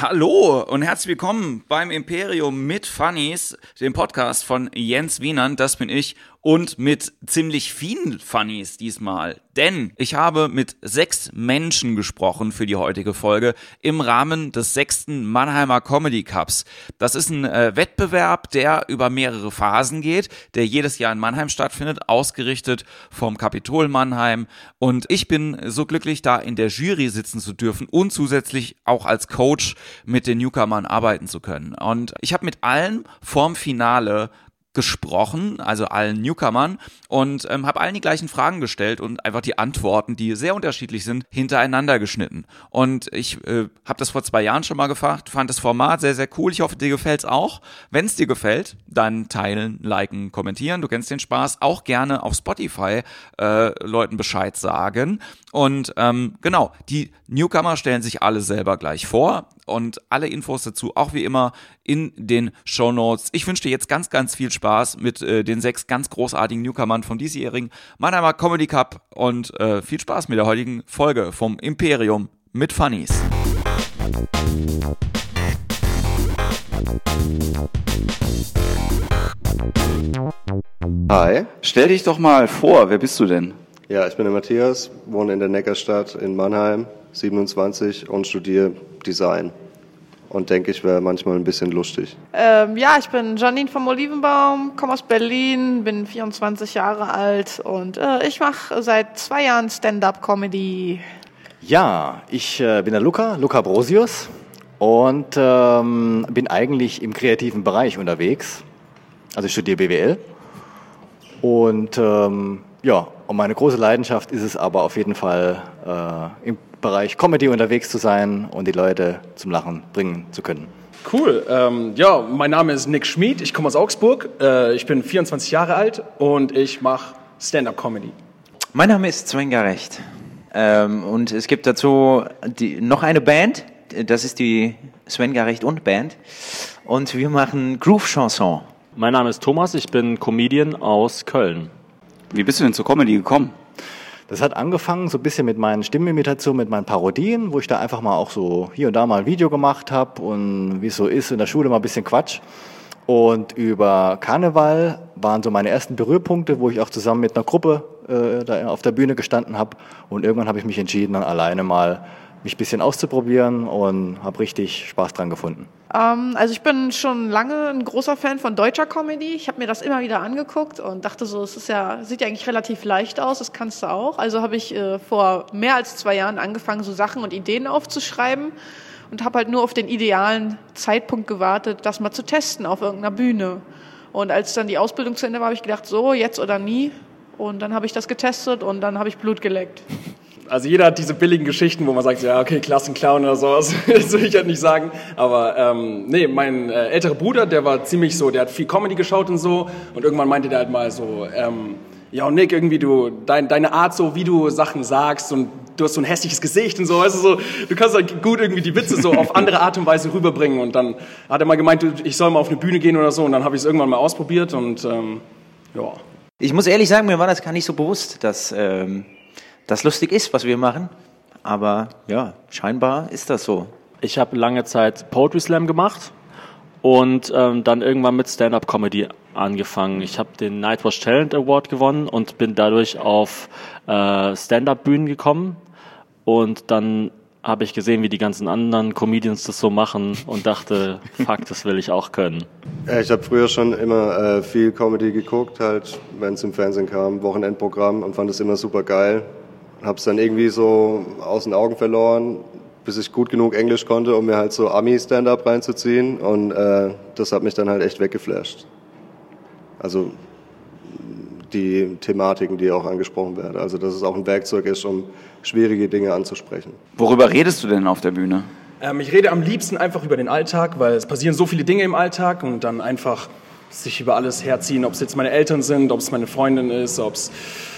Hallo und herzlich willkommen beim Imperium mit Funnies, dem Podcast von Jens Wienand, das bin ich, und mit ziemlich vielen Funnies diesmal. Denn ich habe mit sechs Menschen gesprochen für die heutige Folge im Rahmen des sechsten Mannheimer Comedy Cups. Das ist ein äh, Wettbewerb, der über mehrere Phasen geht, der jedes Jahr in Mannheim stattfindet, ausgerichtet vom Kapitol Mannheim. Und ich bin so glücklich, da in der Jury sitzen zu dürfen und zusätzlich auch als Coach mit den Newcomern arbeiten zu können. Und ich habe mit allen vorm Finale gesprochen, also allen Newcomern, und ähm, habe allen die gleichen Fragen gestellt und einfach die Antworten, die sehr unterschiedlich sind, hintereinander geschnitten. Und ich äh, habe das vor zwei Jahren schon mal gefragt, fand das Format sehr, sehr cool. Ich hoffe, dir gefällt's auch. Wenn es dir gefällt, dann teilen, liken, kommentieren. Du kennst den Spaß. Auch gerne auf Spotify äh, Leuten Bescheid sagen. Und ähm, genau, die Newcomer stellen sich alle selber gleich vor und alle Infos dazu auch wie immer in den Show Notes. Ich wünsche dir jetzt ganz, ganz viel Spaß mit äh, den sechs ganz großartigen Newcomern vom diesjährigen Mannheimer Comedy Cup und äh, viel Spaß mit der heutigen Folge vom Imperium mit Funnies. Hi, stell dich doch mal vor, wer bist du denn? Ja, ich bin der Matthias, wohne in der Neckarstadt in Mannheim, 27 und studiere Design. Und denke, ich wäre manchmal ein bisschen lustig. Ähm, ja, ich bin Janine vom Olivenbaum, komme aus Berlin, bin 24 Jahre alt und äh, ich mache seit zwei Jahren Stand-up-Comedy. Ja, ich äh, bin der Luca, Luca Brosius und ähm, bin eigentlich im kreativen Bereich unterwegs. Also ich studiere BWL und ähm, ja, und meine große Leidenschaft ist es aber auf jeden Fall äh, im Bereich Comedy unterwegs zu sein und die Leute zum Lachen bringen zu können. Cool. Ähm, ja, mein Name ist Nick Schmid, ich komme aus Augsburg, äh, ich bin 24 Jahre alt und ich mache Stand-up-Comedy. Mein Name ist Sven Garecht ähm, und es gibt dazu die, noch eine Band, das ist die Sven Garecht und Band und wir machen Groove-Chanson. Mein Name ist Thomas, ich bin Comedian aus Köln. Wie bist du denn zur Comedy gekommen? Das hat angefangen so ein bisschen mit meinen Stimmenimitationen, mit meinen Parodien, wo ich da einfach mal auch so hier und da mal ein Video gemacht habe und wie es so ist, in der Schule mal ein bisschen Quatsch. Und über Karneval waren so meine ersten Berührpunkte, wo ich auch zusammen mit einer Gruppe äh, da auf der Bühne gestanden habe. Und irgendwann habe ich mich entschieden, dann alleine mal mich ein bisschen auszuprobieren und habe richtig Spaß dran gefunden. Ähm, also ich bin schon lange ein großer Fan von deutscher Comedy. Ich habe mir das immer wieder angeguckt und dachte so, es ist ja, sieht ja eigentlich relativ leicht aus, das kannst du auch. Also habe ich äh, vor mehr als zwei Jahren angefangen, so Sachen und Ideen aufzuschreiben und habe halt nur auf den idealen Zeitpunkt gewartet, das mal zu testen auf irgendeiner Bühne. Und als dann die Ausbildung zu Ende war, habe ich gedacht, so, jetzt oder nie. Und dann habe ich das getestet und dann habe ich Blut geleckt. Also jeder hat diese billigen Geschichten, wo man sagt, ja, okay, Klassenclown oder sowas, das will ich halt nicht sagen. Aber ähm, nee, mein äh, älterer Bruder, der war ziemlich so, der hat viel Comedy geschaut und so. Und irgendwann meinte der halt mal so, ähm, ja, und Nick, irgendwie du, dein, deine Art so, wie du Sachen sagst und du hast so ein hässliches Gesicht und so, weißt du, so, du kannst halt gut irgendwie die Witze so auf andere Art und Weise rüberbringen. Und dann hat er mal gemeint, ich soll mal auf eine Bühne gehen oder so. Und dann habe ich es irgendwann mal ausprobiert und ähm, ja. Ich muss ehrlich sagen, mir war das gar nicht so bewusst, dass ähm, das lustig ist, was wir machen. Aber ja, scheinbar ist das so. Ich habe lange Zeit Poetry Slam gemacht und ähm, dann irgendwann mit Stand-up-Comedy angefangen. Ich habe den Nightwatch Talent Award gewonnen und bin dadurch auf äh, Stand-up-Bühnen gekommen. Und dann habe ich gesehen, wie die ganzen anderen Comedians das so machen und dachte, fuck, das will ich auch können. Ich habe früher schon immer äh, viel Comedy geguckt, halt, wenn es im Fernsehen kam, Wochenendprogramm und fand es immer super geil. Hab's dann irgendwie so aus den Augen verloren, bis ich gut genug Englisch konnte, um mir halt so Ami-Stand-up reinzuziehen. Und äh, das hat mich dann halt echt weggeflasht. Also die Thematiken, die auch angesprochen werden. Also dass es auch ein Werkzeug ist, um schwierige Dinge anzusprechen. Worüber redest du denn auf der Bühne? Ähm, ich rede am liebsten einfach über den Alltag, weil es passieren so viele Dinge im Alltag und dann einfach sich über alles herziehen, ob es jetzt meine Eltern sind, ob es meine Freundin ist, ob es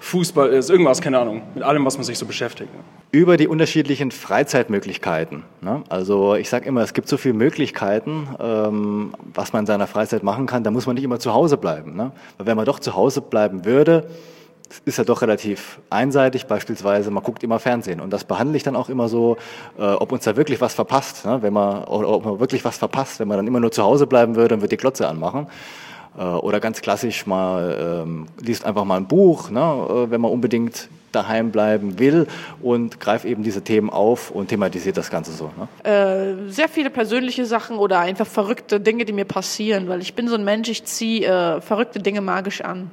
Fußball ist, irgendwas, keine Ahnung, mit allem, was man sich so beschäftigt. Über die unterschiedlichen Freizeitmöglichkeiten. Ne? Also ich sage immer, es gibt so viele Möglichkeiten, ähm, was man in seiner Freizeit machen kann, da muss man nicht immer zu Hause bleiben. Ne? Weil wenn man doch zu Hause bleiben würde, ist ja doch relativ einseitig. Beispielsweise, man guckt immer Fernsehen und das behandle ich dann auch immer so, äh, ob uns da wirklich was verpasst. Ne? Wenn man, oder ob man wirklich was verpasst, wenn man dann immer nur zu Hause bleiben würde und wird die Glotze anmachen. Äh, oder ganz klassisch mal ähm, liest einfach mal ein Buch, ne? äh, wenn man unbedingt daheim bleiben will und greift eben diese Themen auf und thematisiert das Ganze so. Ne? Äh, sehr viele persönliche Sachen oder einfach verrückte Dinge, die mir passieren, weil ich bin so ein Mensch, ich ziehe äh, verrückte Dinge magisch an.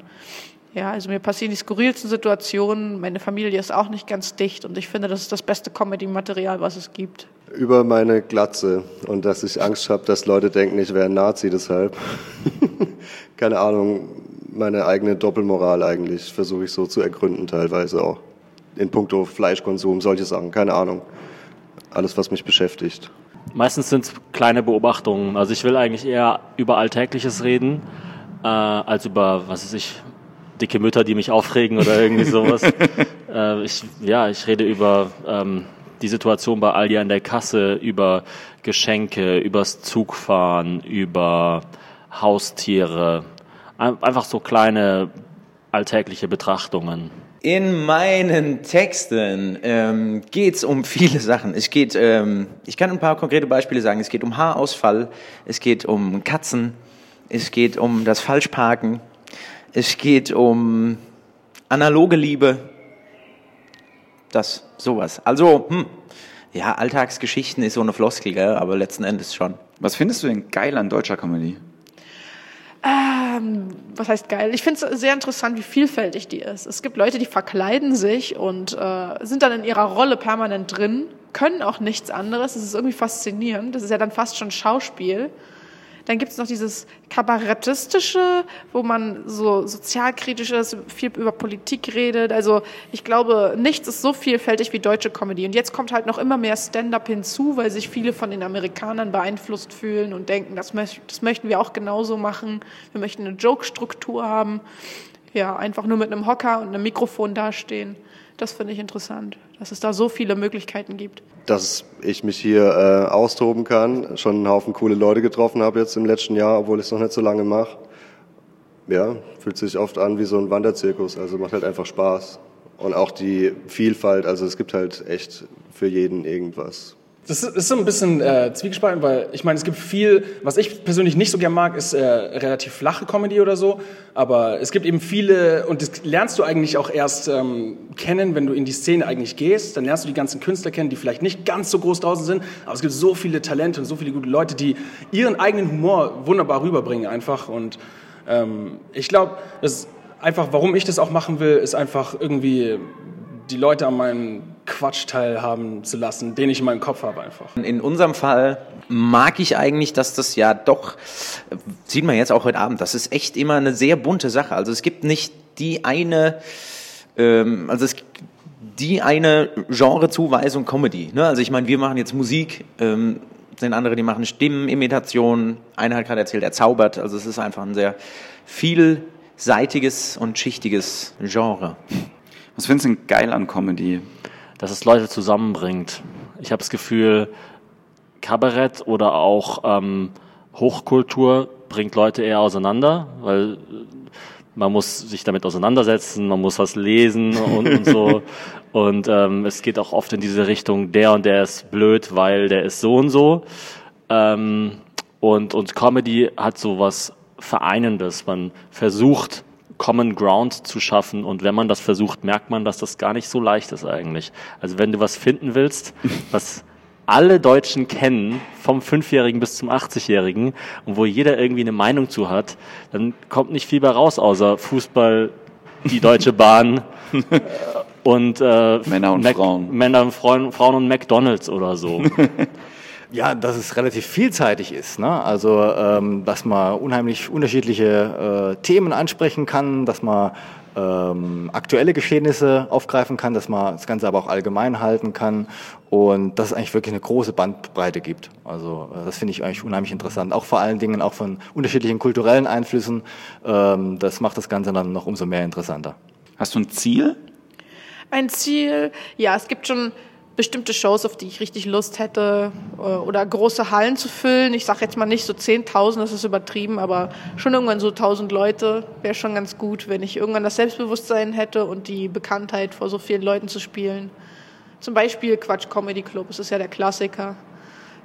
Ja, also mir passieren die skurrilsten Situationen, meine Familie ist auch nicht ganz dicht und ich finde, das ist das beste Comedy-Material, was es gibt. Über meine Glatze und dass ich Angst habe, dass Leute denken, ich wäre ein Nazi deshalb. Keine Ahnung, meine eigene Doppelmoral eigentlich versuche ich so zu ergründen teilweise auch. In puncto Fleischkonsum, solche Sachen, keine Ahnung. Alles, was mich beschäftigt. Meistens sind es kleine Beobachtungen. Also ich will eigentlich eher über Alltägliches reden, äh, als über, was weiß ich, dicke Mütter, die mich aufregen oder irgendwie sowas. äh, ich, ja, ich rede über ähm, die Situation bei Aldi an der Kasse, über Geschenke, übers Zugfahren, über Haustiere. Einfach so kleine alltägliche Betrachtungen. In meinen Texten ähm, geht es um viele Sachen. Es geht, ähm, ich kann ein paar konkrete Beispiele sagen. Es geht um Haarausfall, es geht um Katzen, es geht um das Falschparken, es geht um analoge Liebe. Das, sowas. Also, hm, ja, Alltagsgeschichten ist so eine Floskel, gell? aber letzten Endes schon. Was findest du denn geil an deutscher Comedy? Ähm, was heißt geil? Ich finde es sehr interessant, wie vielfältig die ist. Es gibt Leute, die verkleiden sich und äh, sind dann in ihrer Rolle permanent drin, können auch nichts anderes. Das ist irgendwie faszinierend. Das ist ja dann fast schon Schauspiel. Dann gibt es noch dieses Kabarettistische, wo man so sozialkritisch ist, viel über Politik redet. Also ich glaube, nichts ist so vielfältig wie deutsche Comedy. Und jetzt kommt halt noch immer mehr Stand-up hinzu, weil sich viele von den Amerikanern beeinflusst fühlen und denken, das, möcht das möchten wir auch genauso machen. Wir möchten eine Joke-Struktur haben. Ja, einfach nur mit einem Hocker und einem Mikrofon dastehen. Das finde ich interessant, dass es da so viele Möglichkeiten gibt. Dass ich mich hier äh, austoben kann, schon einen Haufen coole Leute getroffen habe jetzt im letzten Jahr, obwohl ich es noch nicht so lange mache. Ja, fühlt sich oft an wie so ein Wanderzirkus, also macht halt einfach Spaß. Und auch die Vielfalt, also es gibt halt echt für jeden irgendwas. Das ist so ein bisschen äh, zwiegespalten, weil ich meine, es gibt viel, was ich persönlich nicht so gern mag, ist äh, relativ flache Comedy oder so. Aber es gibt eben viele, und das lernst du eigentlich auch erst ähm, kennen, wenn du in die Szene eigentlich gehst. Dann lernst du die ganzen Künstler kennen, die vielleicht nicht ganz so groß draußen sind. Aber es gibt so viele Talente und so viele gute Leute, die ihren eigenen Humor wunderbar rüberbringen einfach. Und ähm, ich glaube, einfach, warum ich das auch machen will, ist einfach irgendwie die Leute an meinem Quatsch teilhaben zu lassen, den ich in meinem Kopf habe einfach. In unserem Fall mag ich eigentlich, dass das ja doch, sieht man jetzt auch heute Abend, das ist echt immer eine sehr bunte Sache. Also es gibt nicht die eine, ähm, also es die eine Genrezuweisung Comedy. Ne? Also ich meine, wir machen jetzt Musik, ähm, sind andere, die machen Stimmenimitationen. Einer hat gerade erzählt, er zaubert. Also es ist einfach ein sehr vielseitiges und schichtiges Genre. Was findest du denn geil an Comedy? Dass es Leute zusammenbringt. Ich habe das Gefühl, Kabarett oder auch ähm, Hochkultur bringt Leute eher auseinander, weil man muss sich damit auseinandersetzen, man muss was lesen und, und so. Und ähm, es geht auch oft in diese Richtung, der und der ist blöd, weil der ist so und so. Ähm, und, und Comedy hat so was Vereinendes. Man versucht Common Ground zu schaffen. Und wenn man das versucht, merkt man, dass das gar nicht so leicht ist eigentlich. Also wenn du was finden willst, was alle Deutschen kennen, vom Fünfjährigen bis zum 80-Jährigen, und wo jeder irgendwie eine Meinung zu hat, dann kommt nicht viel bei raus, außer Fußball, die Deutsche Bahn und äh, Männer und Mac Frauen. Männer und Frauen, Frauen und McDonalds oder so. Ja, dass es relativ vielseitig ist. Ne? Also, ähm, dass man unheimlich unterschiedliche äh, Themen ansprechen kann, dass man ähm, aktuelle Geschehnisse aufgreifen kann, dass man das Ganze aber auch allgemein halten kann und dass es eigentlich wirklich eine große Bandbreite gibt. Also äh, das finde ich eigentlich unheimlich interessant. Auch vor allen Dingen auch von unterschiedlichen kulturellen Einflüssen. Ähm, das macht das Ganze dann noch umso mehr interessanter. Hast du ein Ziel? Ein Ziel, ja, es gibt schon bestimmte Shows, auf die ich richtig Lust hätte äh, oder große Hallen zu füllen. Ich sage jetzt mal nicht so 10.000, das ist übertrieben, aber schon irgendwann so 1.000 Leute wäre schon ganz gut, wenn ich irgendwann das Selbstbewusstsein hätte und die Bekanntheit vor so vielen Leuten zu spielen. Zum Beispiel Quatsch Comedy Club, das ist ja der Klassiker.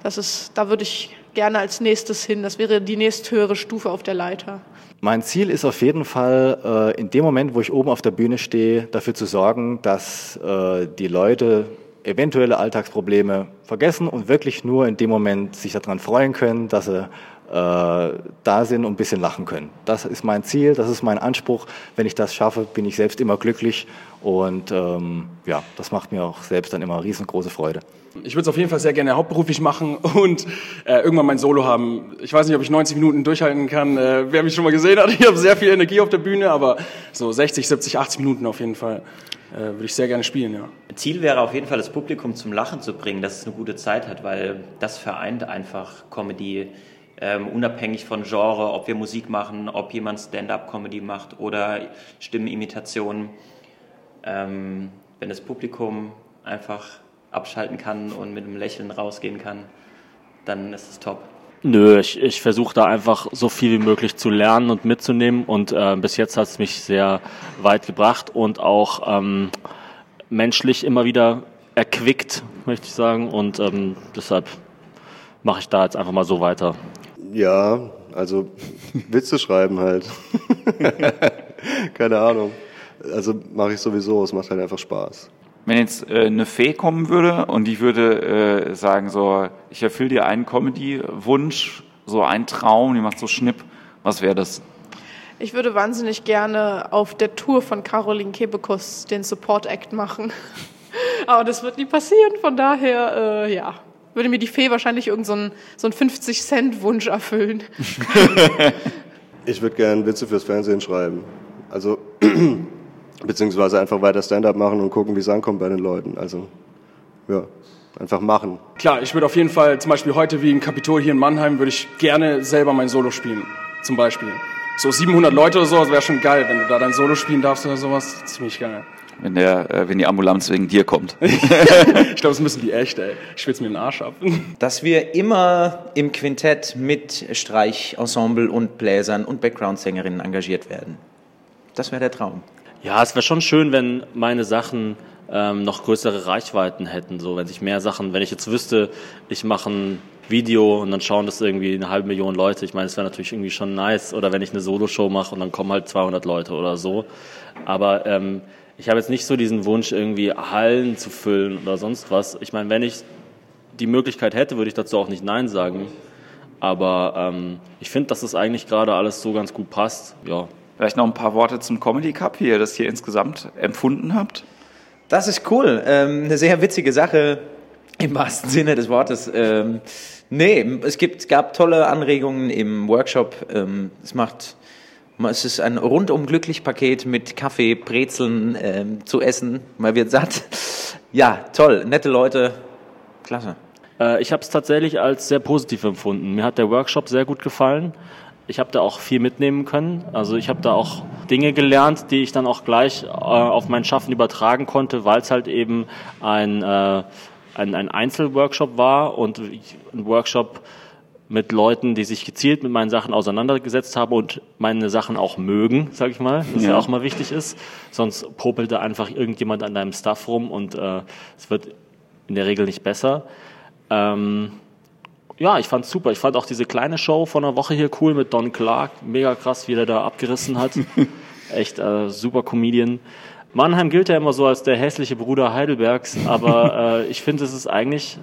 Das ist, da würde ich gerne als nächstes hin. Das wäre die nächsthöhere Stufe auf der Leiter. Mein Ziel ist auf jeden Fall, äh, in dem Moment, wo ich oben auf der Bühne stehe, dafür zu sorgen, dass äh, die Leute eventuelle Alltagsprobleme vergessen und wirklich nur in dem Moment sich daran freuen können, dass sie äh, da sind und ein bisschen lachen können. Das ist mein Ziel, das ist mein Anspruch. Wenn ich das schaffe, bin ich selbst immer glücklich und ähm, ja, das macht mir auch selbst dann immer riesengroße Freude. Ich würde es auf jeden Fall sehr gerne hauptberuflich machen und äh, irgendwann mein Solo haben. Ich weiß nicht, ob ich 90 Minuten durchhalten kann. Äh, wer mich schon mal gesehen hat, ich habe sehr viel Energie auf der Bühne, aber so 60, 70, 80 Minuten auf jeden Fall würde ich sehr gerne spielen, ja. Ziel wäre auf jeden Fall, das Publikum zum Lachen zu bringen, dass es eine gute Zeit hat, weil das vereint einfach Comedy ähm, unabhängig von Genre, ob wir Musik machen, ob jemand Stand-up-Comedy macht oder Stimmenimitationen. Ähm, wenn das Publikum einfach abschalten kann und mit einem Lächeln rausgehen kann, dann ist es top. Nö, ich, ich versuche da einfach so viel wie möglich zu lernen und mitzunehmen und äh, bis jetzt hat es mich sehr weit gebracht und auch ähm, menschlich immer wieder erquickt, möchte ich sagen und ähm, deshalb mache ich da jetzt einfach mal so weiter. Ja, also Witze schreiben halt. Keine Ahnung. Also mache ich sowieso, es macht halt einfach Spaß. Wenn jetzt äh, eine Fee kommen würde und die würde äh, sagen so, ich erfülle dir einen Comedy-Wunsch, so einen Traum, die macht so Schnipp, was wäre das? Ich würde wahnsinnig gerne auf der Tour von Caroline Kebekus den Support-Act machen. Aber das wird nie passieren, von daher, äh, ja, würde mir die Fee wahrscheinlich irgendeinen so, so 50-Cent-Wunsch erfüllen. ich würde gerne Witze fürs Fernsehen schreiben. Also, beziehungsweise einfach weiter Stand-up machen und gucken, wie es ankommt bei den Leuten. Also, ja, einfach machen. Klar, ich würde auf jeden Fall, zum Beispiel heute wie im Kapitol hier in Mannheim, würde ich gerne selber mein Solo spielen. Zum Beispiel. So 700 Leute oder so, das wäre schon geil, wenn du da dein Solo spielen darfst oder sowas. Ziemlich geil wenn, der, äh, wenn die Ambulanz wegen dir kommt. ich glaube, das müssen die echt, ey. Ich schwitze mir den Arsch ab. Dass wir immer im Quintett mit Streichensemble und Bläsern und Background-Sängerinnen engagiert werden. Das wäre der Traum. Ja, es wäre schon schön, wenn meine Sachen ähm, noch größere Reichweiten hätten. So, wenn sich mehr Sachen, wenn ich jetzt wüsste, ich mache ein Video und dann schauen das irgendwie eine halbe Million Leute. Ich meine, es wäre natürlich irgendwie schon nice. Oder wenn ich eine Soloshow mache und dann kommen halt 200 Leute oder so. Aber ähm, ich habe jetzt nicht so diesen Wunsch, irgendwie Hallen zu füllen oder sonst was. Ich meine, wenn ich die Möglichkeit hätte, würde ich dazu auch nicht Nein sagen. Aber ähm, ich finde, dass das eigentlich gerade alles so ganz gut passt. Ja. Vielleicht noch ein paar Worte zum Comedy Cup, wie ihr das hier insgesamt empfunden habt. Das ist cool. Ähm, eine sehr witzige Sache im wahrsten Sinne des Wortes. Ähm, nee, es gibt, gab tolle Anregungen im Workshop. Ähm, es macht es ist ein rundum glücklich Paket mit Kaffee, Brezeln ähm, zu essen. Man wird satt. Ja, toll, nette Leute, klasse. Äh, ich habe es tatsächlich als sehr positiv empfunden. Mir hat der Workshop sehr gut gefallen. Ich habe da auch viel mitnehmen können. Also ich habe da auch Dinge gelernt, die ich dann auch gleich äh, auf mein Schaffen übertragen konnte, weil es halt eben ein, äh, ein, ein Einzelworkshop war und ein Workshop, mit Leuten, die sich gezielt mit meinen Sachen auseinandergesetzt haben und meine Sachen auch mögen, sag ich mal, was ja, ja auch mal wichtig ist. Sonst popelt da einfach irgendjemand an deinem Stuff rum und äh, es wird in der Regel nicht besser. Ähm, ja, ich fand's super. Ich fand auch diese kleine Show von der Woche hier cool mit Don Clark. Mega krass, wie der da abgerissen hat. Echt äh, super Comedian. Mannheim gilt ja immer so als der hässliche Bruder Heidelbergs, aber äh, ich finde, es ist eigentlich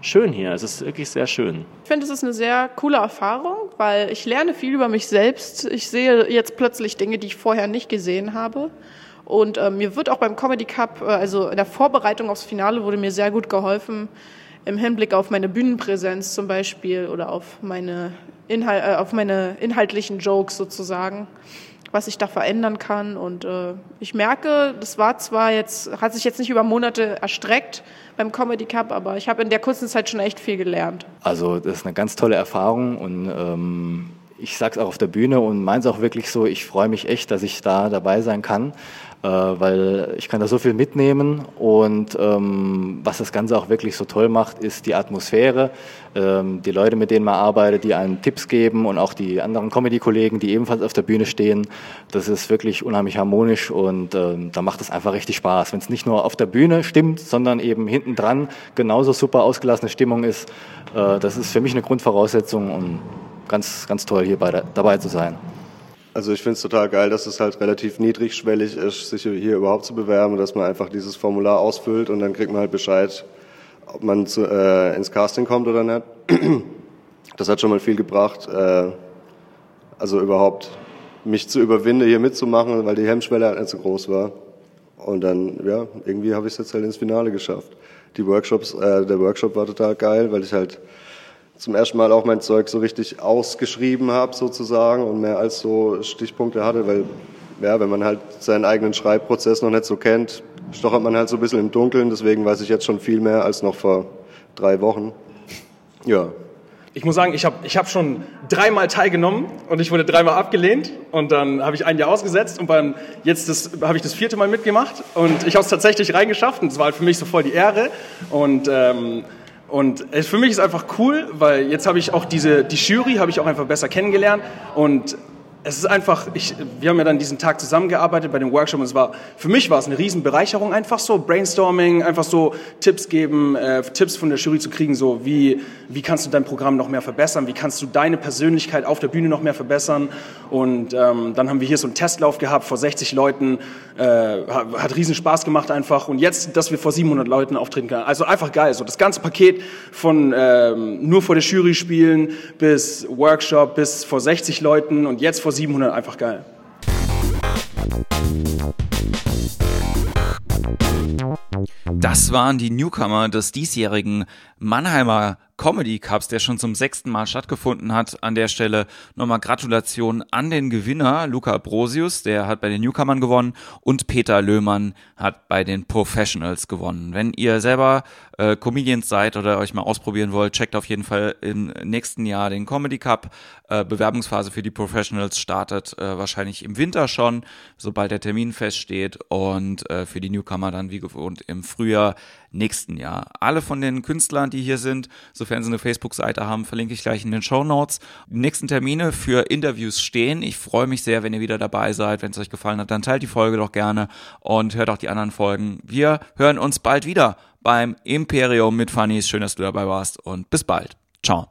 schön hier. Es ist wirklich sehr schön. Ich finde, es ist eine sehr coole Erfahrung, weil ich lerne viel über mich selbst. Ich sehe jetzt plötzlich Dinge, die ich vorher nicht gesehen habe. Und äh, mir wird auch beim Comedy Cup, äh, also in der Vorbereitung aufs Finale, wurde mir sehr gut geholfen im Hinblick auf meine Bühnenpräsenz zum Beispiel oder auf meine, Inhal äh, auf meine inhaltlichen Jokes sozusagen was ich da verändern kann. Und äh, ich merke, das war zwar jetzt, hat sich jetzt nicht über Monate erstreckt beim Comedy Cup, aber ich habe in der kurzen Zeit schon echt viel gelernt. Also das ist eine ganz tolle Erfahrung und ähm, ich es auch auf der Bühne und meine es auch wirklich so, ich freue mich echt, dass ich da dabei sein kann, weil ich kann da so viel mitnehmen und ähm, was das Ganze auch wirklich so toll macht, ist die Atmosphäre, ähm, die Leute, mit denen man arbeitet, die einen Tipps geben und auch die anderen Comedy-Kollegen, die ebenfalls auf der Bühne stehen. Das ist wirklich unheimlich harmonisch und ähm, da macht es einfach richtig Spaß. Wenn es nicht nur auf der Bühne stimmt, sondern eben hinten dran genauso super ausgelassene Stimmung ist, äh, das ist für mich eine Grundvoraussetzung und ganz, ganz toll hier bei, dabei zu sein. Also ich finde es total geil, dass es halt relativ niedrigschwellig ist, sich hier überhaupt zu bewerben, dass man einfach dieses Formular ausfüllt und dann kriegt man halt Bescheid, ob man zu, äh, ins Casting kommt oder nicht. Das hat schon mal viel gebracht. Äh, also überhaupt mich zu überwinden, hier mitzumachen, weil die Hemmschwelle halt nicht so groß war. Und dann, ja, irgendwie habe ich es jetzt halt ins Finale geschafft. Die Workshops, äh, der Workshop war total geil, weil ich halt zum ersten Mal auch mein Zeug so richtig ausgeschrieben habe sozusagen und mehr als so Stichpunkte hatte, weil ja, wenn man halt seinen eigenen Schreibprozess noch nicht so kennt, stochert man halt so ein bisschen im Dunkeln. Deswegen weiß ich jetzt schon viel mehr als noch vor drei Wochen. Ja. Ich muss sagen, ich habe ich hab schon dreimal teilgenommen und ich wurde dreimal abgelehnt und dann habe ich ein Jahr ausgesetzt und beim jetzt habe ich das vierte Mal mitgemacht und ich habe es tatsächlich reingeschafft und es war halt für mich so voll die Ehre und ähm, und es, für mich ist einfach cool, weil jetzt habe ich auch diese, die Jury habe ich auch einfach besser kennengelernt. Und es ist einfach, ich, wir haben ja dann diesen Tag zusammengearbeitet bei dem Workshop und es war, für mich war es eine Riesenbereicherung, einfach so Brainstorming, einfach so Tipps geben, äh, Tipps von der Jury zu kriegen, so wie, wie kannst du dein Programm noch mehr verbessern, wie kannst du deine Persönlichkeit auf der Bühne noch mehr verbessern? Und ähm, dann haben wir hier so einen Testlauf gehabt vor 60 Leuten, äh, hat, riesen Spaß gemacht einfach. Und jetzt, dass wir vor 700 Leuten auftreten können, also einfach geil, so das ganze Paket von ähm, nur vor der Jury spielen bis Workshop bis vor 60 Leuten und jetzt vor vor 700 einfach geil. Das waren die Newcomer des diesjährigen Mannheimer Comedy Cups, der schon zum sechsten Mal stattgefunden hat. An der Stelle nochmal Gratulation an den Gewinner, Luca Brosius, der hat bei den Newcomern gewonnen und Peter Löhmann hat bei den Professionals gewonnen. Wenn ihr selber äh, Comedians seid oder euch mal ausprobieren wollt, checkt auf jeden Fall im nächsten Jahr den Comedy Cup. Äh, Bewerbungsphase für die Professionals startet äh, wahrscheinlich im Winter schon, sobald der Termin feststeht und äh, für die Newcomer dann wie gewohnt im Frühjahr nächsten Jahr. Alle von den Künstlern, die hier sind, sofern sie eine Facebook-Seite haben, verlinke ich gleich in den Show Notes. Die nächsten Termine für Interviews stehen. Ich freue mich sehr, wenn ihr wieder dabei seid. Wenn es euch gefallen hat, dann teilt die Folge doch gerne und hört auch die anderen Folgen. Wir hören uns bald wieder beim Imperium mit Funnies. Schön, dass du dabei warst und bis bald. Ciao.